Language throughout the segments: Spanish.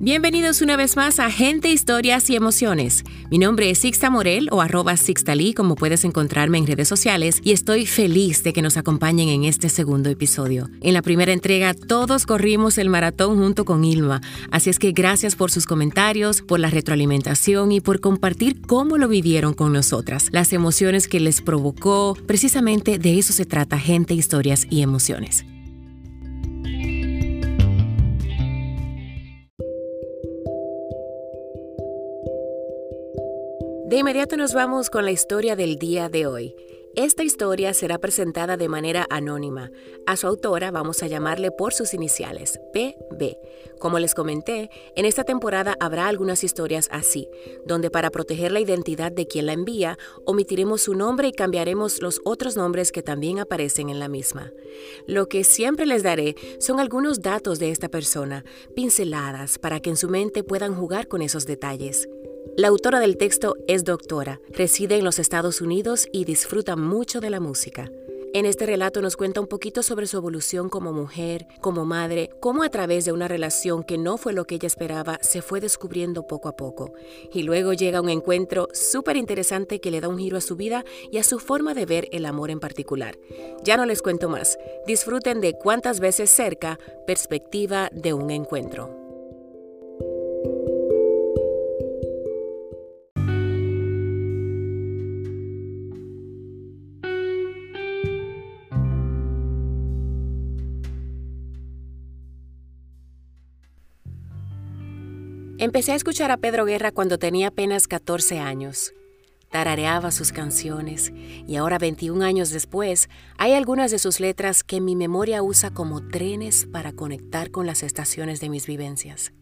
Bienvenidos una vez más a Gente, Historias y Emociones. Mi nombre es Sixta Morel o arroba Sixtalí, como puedes encontrarme en redes sociales, y estoy feliz de que nos acompañen en este segundo episodio. En la primera entrega todos corrimos el maratón junto con Ilma, así es que gracias por sus comentarios, por la retroalimentación y por compartir cómo lo vivieron con nosotras, las emociones que les provocó. Precisamente de eso se trata Gente, Historias y Emociones. Inmediato nos vamos con la historia del día de hoy. Esta historia será presentada de manera anónima. A su autora vamos a llamarle por sus iniciales, PB. Como les comenté, en esta temporada habrá algunas historias así, donde para proteger la identidad de quien la envía, omitiremos su nombre y cambiaremos los otros nombres que también aparecen en la misma. Lo que siempre les daré son algunos datos de esta persona, pinceladas, para que en su mente puedan jugar con esos detalles. La autora del texto es doctora, reside en los Estados Unidos y disfruta mucho de la música. En este relato nos cuenta un poquito sobre su evolución como mujer, como madre, cómo a través de una relación que no fue lo que ella esperaba se fue descubriendo poco a poco. Y luego llega un encuentro súper interesante que le da un giro a su vida y a su forma de ver el amor en particular. Ya no les cuento más. Disfruten de cuántas veces cerca, perspectiva de un encuentro. Empecé a escuchar a Pedro Guerra cuando tenía apenas 14 años. Tarareaba sus canciones y ahora 21 años después hay algunas de sus letras que mi memoria usa como trenes para conectar con las estaciones de mis vivencias.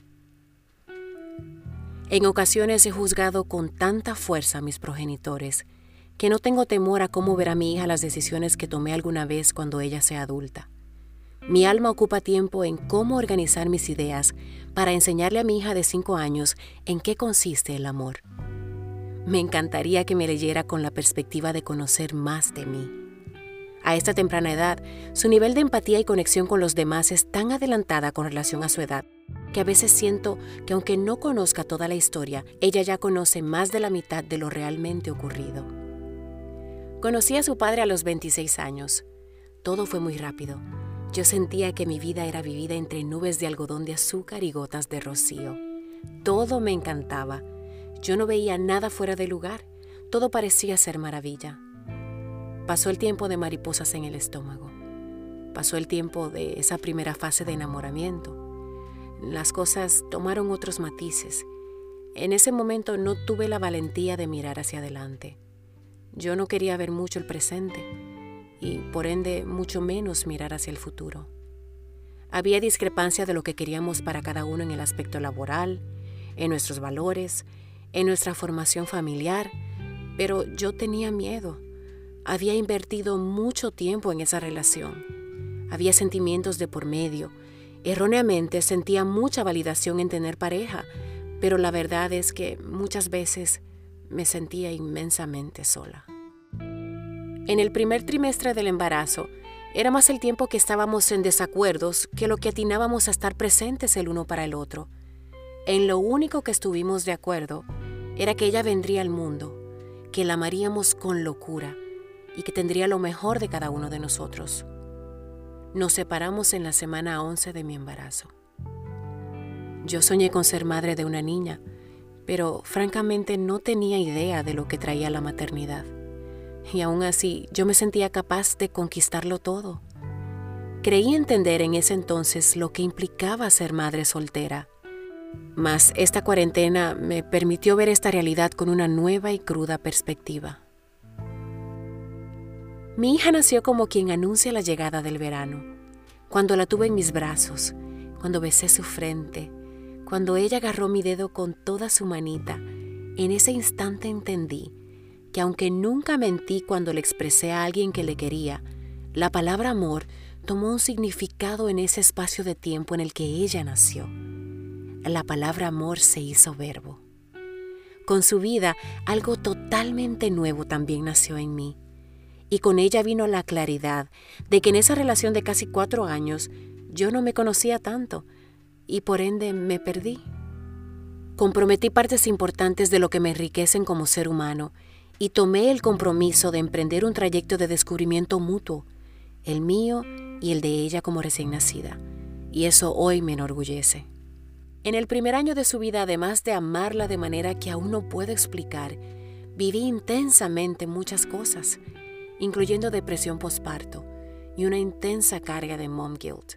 En ocasiones he juzgado con tanta fuerza a mis progenitores que no tengo temor a cómo verá mi hija las decisiones que tomé alguna vez cuando ella sea adulta. Mi alma ocupa tiempo en cómo organizar mis ideas para enseñarle a mi hija de 5 años en qué consiste el amor. Me encantaría que me leyera con la perspectiva de conocer más de mí. A esta temprana edad, su nivel de empatía y conexión con los demás es tan adelantada con relación a su edad que a veces siento que aunque no conozca toda la historia, ella ya conoce más de la mitad de lo realmente ocurrido. Conocí a su padre a los 26 años. Todo fue muy rápido. Yo sentía que mi vida era vivida entre nubes de algodón de azúcar y gotas de rocío. Todo me encantaba. Yo no veía nada fuera de lugar. Todo parecía ser maravilla. Pasó el tiempo de mariposas en el estómago. Pasó el tiempo de esa primera fase de enamoramiento. Las cosas tomaron otros matices. En ese momento no tuve la valentía de mirar hacia adelante. Yo no quería ver mucho el presente y por ende mucho menos mirar hacia el futuro. Había discrepancia de lo que queríamos para cada uno en el aspecto laboral, en nuestros valores, en nuestra formación familiar, pero yo tenía miedo. Había invertido mucho tiempo en esa relación. Había sentimientos de por medio. Erróneamente sentía mucha validación en tener pareja, pero la verdad es que muchas veces me sentía inmensamente sola. En el primer trimestre del embarazo, era más el tiempo que estábamos en desacuerdos que lo que atinábamos a estar presentes el uno para el otro. En lo único que estuvimos de acuerdo era que ella vendría al mundo, que la amaríamos con locura y que tendría lo mejor de cada uno de nosotros. Nos separamos en la semana 11 de mi embarazo. Yo soñé con ser madre de una niña, pero francamente no tenía idea de lo que traía la maternidad y aún así yo me sentía capaz de conquistarlo todo. Creí entender en ese entonces lo que implicaba ser madre soltera, mas esta cuarentena me permitió ver esta realidad con una nueva y cruda perspectiva. Mi hija nació como quien anuncia la llegada del verano, cuando la tuve en mis brazos, cuando besé su frente, cuando ella agarró mi dedo con toda su manita, en ese instante entendí que aunque nunca mentí cuando le expresé a alguien que le quería, la palabra amor tomó un significado en ese espacio de tiempo en el que ella nació. La palabra amor se hizo verbo. Con su vida, algo totalmente nuevo también nació en mí. Y con ella vino la claridad de que en esa relación de casi cuatro años yo no me conocía tanto y por ende me perdí, comprometí partes importantes de lo que me enriquecen como ser humano y tomé el compromiso de emprender un trayecto de descubrimiento mutuo, el mío y el de ella como recién nacida. Y eso hoy me enorgullece. En el primer año de su vida, además de amarla de manera que aún no puedo explicar, viví intensamente muchas cosas, incluyendo depresión postparto y una intensa carga de mom guilt.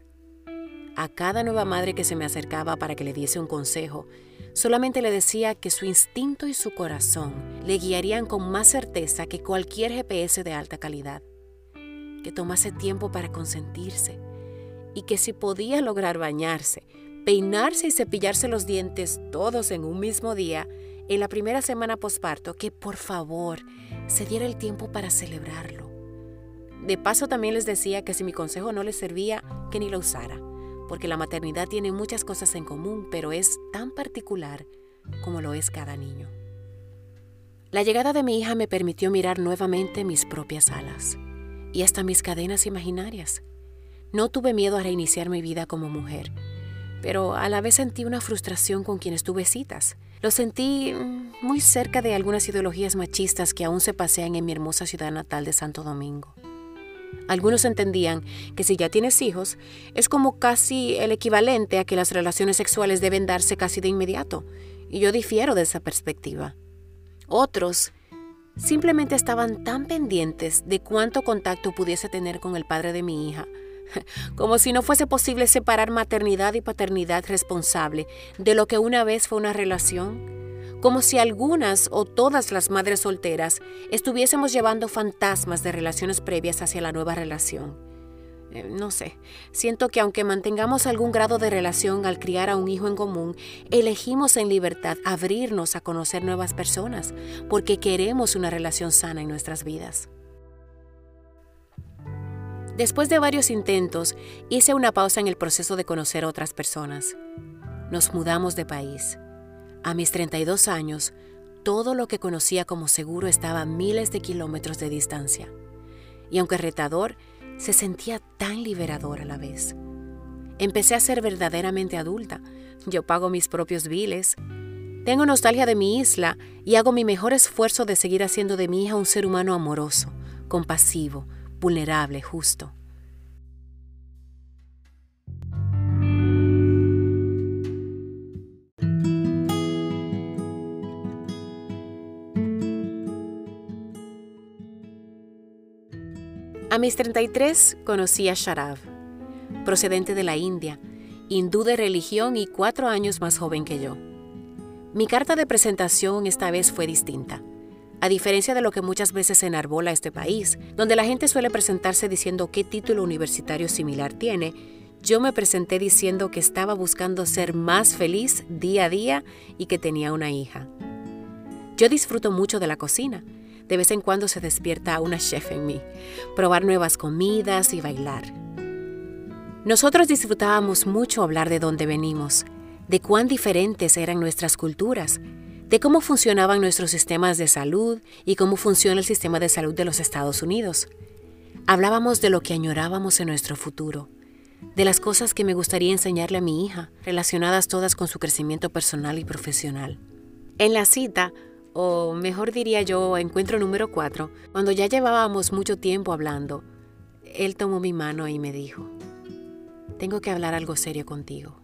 A cada nueva madre que se me acercaba para que le diese un consejo, solamente le decía que su instinto y su corazón le guiarían con más certeza que cualquier GPS de alta calidad, que tomase tiempo para consentirse y que si podía lograr bañarse, peinarse y cepillarse los dientes todos en un mismo día, en la primera semana posparto, que por favor se diera el tiempo para celebrarlo. De paso también les decía que si mi consejo no les servía, que ni lo usara porque la maternidad tiene muchas cosas en común, pero es tan particular como lo es cada niño. La llegada de mi hija me permitió mirar nuevamente mis propias alas y hasta mis cadenas imaginarias. No tuve miedo a reiniciar mi vida como mujer, pero a la vez sentí una frustración con quienes tuve citas. Lo sentí mm, muy cerca de algunas ideologías machistas que aún se pasean en mi hermosa ciudad natal de Santo Domingo. Algunos entendían que si ya tienes hijos, es como casi el equivalente a que las relaciones sexuales deben darse casi de inmediato, y yo difiero de esa perspectiva. Otros simplemente estaban tan pendientes de cuánto contacto pudiese tener con el padre de mi hija, como si no fuese posible separar maternidad y paternidad responsable de lo que una vez fue una relación como si algunas o todas las madres solteras estuviésemos llevando fantasmas de relaciones previas hacia la nueva relación. Eh, no sé, siento que aunque mantengamos algún grado de relación al criar a un hijo en común, elegimos en libertad abrirnos a conocer nuevas personas, porque queremos una relación sana en nuestras vidas. Después de varios intentos, hice una pausa en el proceso de conocer otras personas. Nos mudamos de país. A mis 32 años, todo lo que conocía como seguro estaba a miles de kilómetros de distancia. Y aunque retador, se sentía tan liberador a la vez. Empecé a ser verdaderamente adulta. Yo pago mis propios biles. Tengo nostalgia de mi isla y hago mi mejor esfuerzo de seguir haciendo de mi hija un ser humano amoroso, compasivo, vulnerable, justo. Mis 33 conocí a Sharav, procedente de la India, hindú de religión y cuatro años más joven que yo. Mi carta de presentación esta vez fue distinta. A diferencia de lo que muchas veces enarbola este país, donde la gente suele presentarse diciendo qué título universitario similar tiene, yo me presenté diciendo que estaba buscando ser más feliz día a día y que tenía una hija. Yo disfruto mucho de la cocina de vez en cuando se despierta una chef en mí, probar nuevas comidas y bailar. Nosotros disfrutábamos mucho hablar de dónde venimos, de cuán diferentes eran nuestras culturas, de cómo funcionaban nuestros sistemas de salud y cómo funciona el sistema de salud de los Estados Unidos. Hablábamos de lo que añorábamos en nuestro futuro, de las cosas que me gustaría enseñarle a mi hija, relacionadas todas con su crecimiento personal y profesional. En la cita, o mejor diría yo, encuentro número cuatro, cuando ya llevábamos mucho tiempo hablando, él tomó mi mano y me dijo, tengo que hablar algo serio contigo.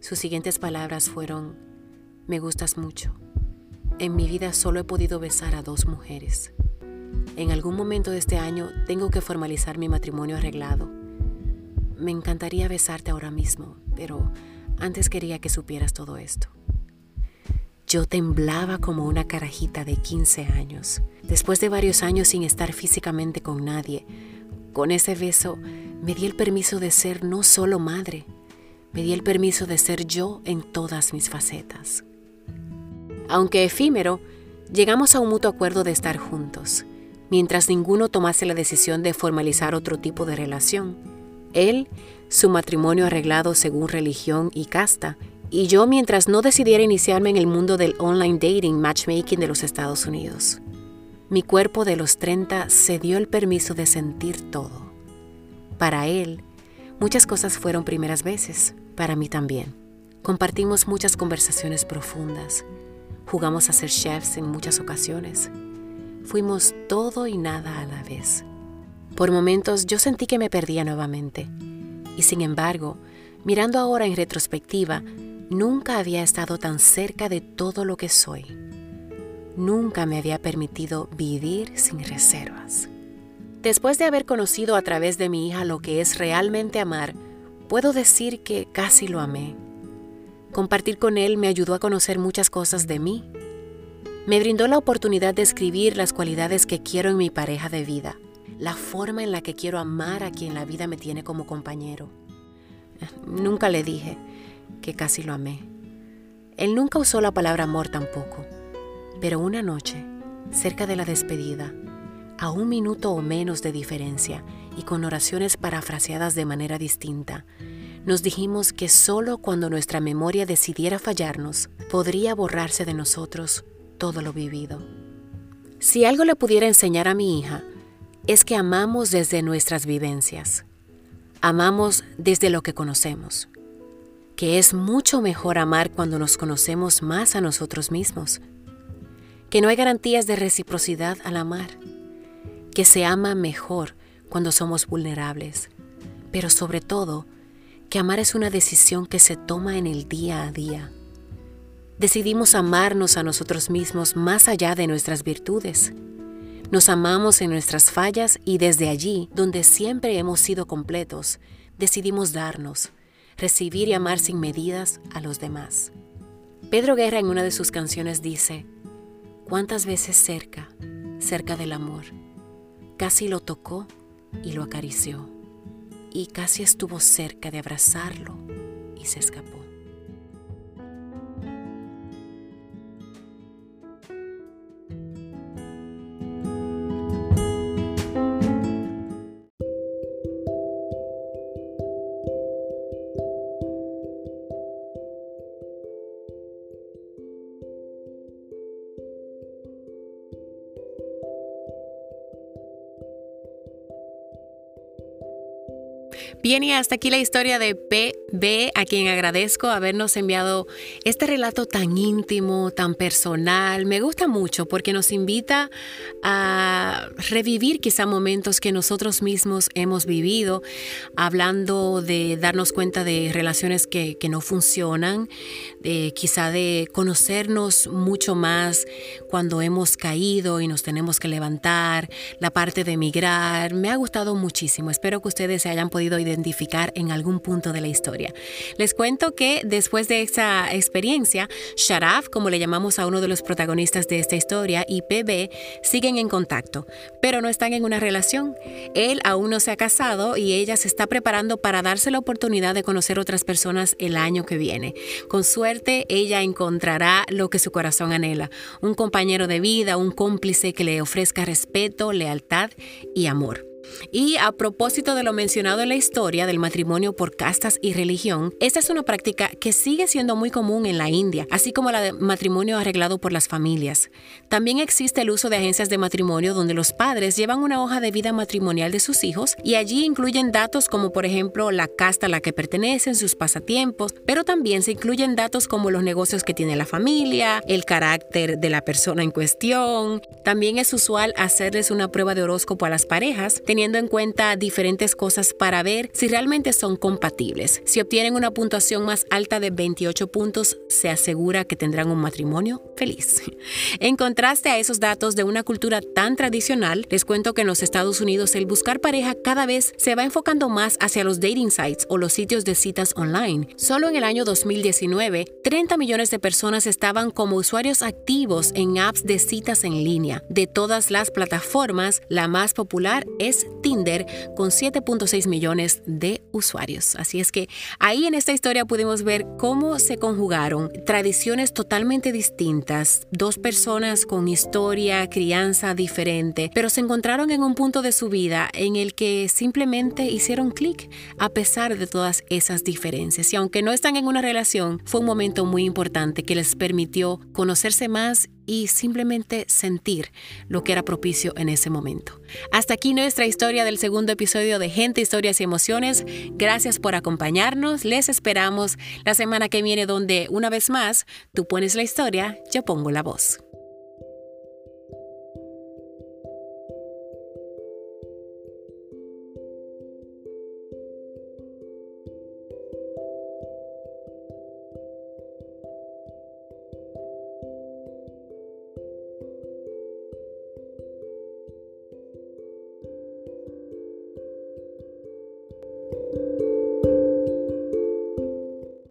Sus siguientes palabras fueron, me gustas mucho. En mi vida solo he podido besar a dos mujeres. En algún momento de este año tengo que formalizar mi matrimonio arreglado. Me encantaría besarte ahora mismo, pero antes quería que supieras todo esto. Yo temblaba como una carajita de 15 años. Después de varios años sin estar físicamente con nadie, con ese beso me di el permiso de ser no solo madre, me di el permiso de ser yo en todas mis facetas. Aunque efímero, llegamos a un mutuo acuerdo de estar juntos, mientras ninguno tomase la decisión de formalizar otro tipo de relación. Él, su matrimonio arreglado según religión y casta, y yo mientras no decidiera iniciarme en el mundo del online dating matchmaking de los Estados Unidos. Mi cuerpo de los 30 se dio el permiso de sentir todo. Para él, muchas cosas fueron primeras veces, para mí también. Compartimos muchas conversaciones profundas. Jugamos a ser chefs en muchas ocasiones. Fuimos todo y nada a la vez. Por momentos yo sentí que me perdía nuevamente. Y sin embargo, mirando ahora en retrospectiva, nunca había estado tan cerca de todo lo que soy. Nunca me había permitido vivir sin reservas. Después de haber conocido a través de mi hija lo que es realmente amar, puedo decir que casi lo amé. Compartir con él me ayudó a conocer muchas cosas de mí. Me brindó la oportunidad de escribir las cualidades que quiero en mi pareja de vida, la forma en la que quiero amar a quien la vida me tiene como compañero. Nunca le dije que casi lo amé. Él nunca usó la palabra amor tampoco, pero una noche, cerca de la despedida, a un minuto o menos de diferencia y con oraciones parafraseadas de manera distinta, nos dijimos que solo cuando nuestra memoria decidiera fallarnos, podría borrarse de nosotros todo lo vivido. Si algo le pudiera enseñar a mi hija, es que amamos desde nuestras vivencias. Amamos desde lo que conocemos. Que es mucho mejor amar cuando nos conocemos más a nosotros mismos. Que no hay garantías de reciprocidad al amar. Que se ama mejor cuando somos vulnerables. Pero sobre todo, que amar es una decisión que se toma en el día a día. Decidimos amarnos a nosotros mismos más allá de nuestras virtudes. Nos amamos en nuestras fallas y desde allí, donde siempre hemos sido completos, decidimos darnos, recibir y amar sin medidas a los demás. Pedro Guerra en una de sus canciones dice, ¿cuántas veces cerca, cerca del amor? Casi lo tocó y lo acarició y casi estuvo cerca de abrazarlo y se escapó. Bien, y hasta aquí la historia de PB, a quien agradezco habernos enviado este relato tan íntimo, tan personal. Me gusta mucho porque nos invita a revivir quizá momentos que nosotros mismos hemos vivido, hablando de darnos cuenta de relaciones que, no funcionan, de, quizá de conocernos mucho más cuando hemos caído y nos tenemos que levantar, la parte de emigrar. Me ha gustado muchísimo. Espero que ustedes se hayan podido identificar en algún punto de la historia. Les cuento que después de esa experiencia, Sharaf, como le llamamos a uno de los protagonistas de esta historia, y PB siguen en contacto, pero no están en una relación. Él aún no se ha casado y ella se está preparando para darse la oportunidad de conocer otras personas el año que viene. Con suerte, ella encontrará lo que su corazón anhela, un compañero de vida, un cómplice que le ofrezca respeto, lealtad y amor. Y a propósito de lo mencionado en la historia del matrimonio por castas y religión, esta es una práctica que sigue siendo muy común en la India, así como la de matrimonio arreglado por las familias. También existe el uso de agencias de matrimonio donde los padres llevan una hoja de vida matrimonial de sus hijos y allí incluyen datos como por ejemplo la casta a la que pertenecen, sus pasatiempos, pero también se incluyen datos como los negocios que tiene la familia, el carácter de la persona en cuestión. También es usual hacerles una prueba de horóscopo a las parejas, teniendo en cuenta diferentes cosas para ver si realmente son compatibles. Si obtienen una puntuación más alta de 28 puntos, se asegura que tendrán un matrimonio feliz. En contraste a esos datos de una cultura tan tradicional, les cuento que en los Estados Unidos el buscar pareja cada vez se va enfocando más hacia los dating sites o los sitios de citas online. Solo en el año 2019, 30 millones de personas estaban como usuarios activos en apps de citas en línea. De todas las plataformas, la más popular Tinder con 7.6 millones de usuarios. Así es que ahí en esta historia pudimos ver cómo se conjugaron tradiciones totalmente distintas, dos personas con historia, crianza diferente, pero se encontraron en un punto de su vida en el que simplemente hicieron clic a pesar de todas esas diferencias. Y aunque no están en una relación, fue un momento muy importante que les permitió conocerse más y simplemente sentir lo que era propicio en ese momento. Hasta aquí nuestra historia del segundo episodio de Gente, Historias y Emociones. Gracias por acompañarnos. Les esperamos la semana que viene donde, una vez más, tú pones la historia, yo pongo la voz.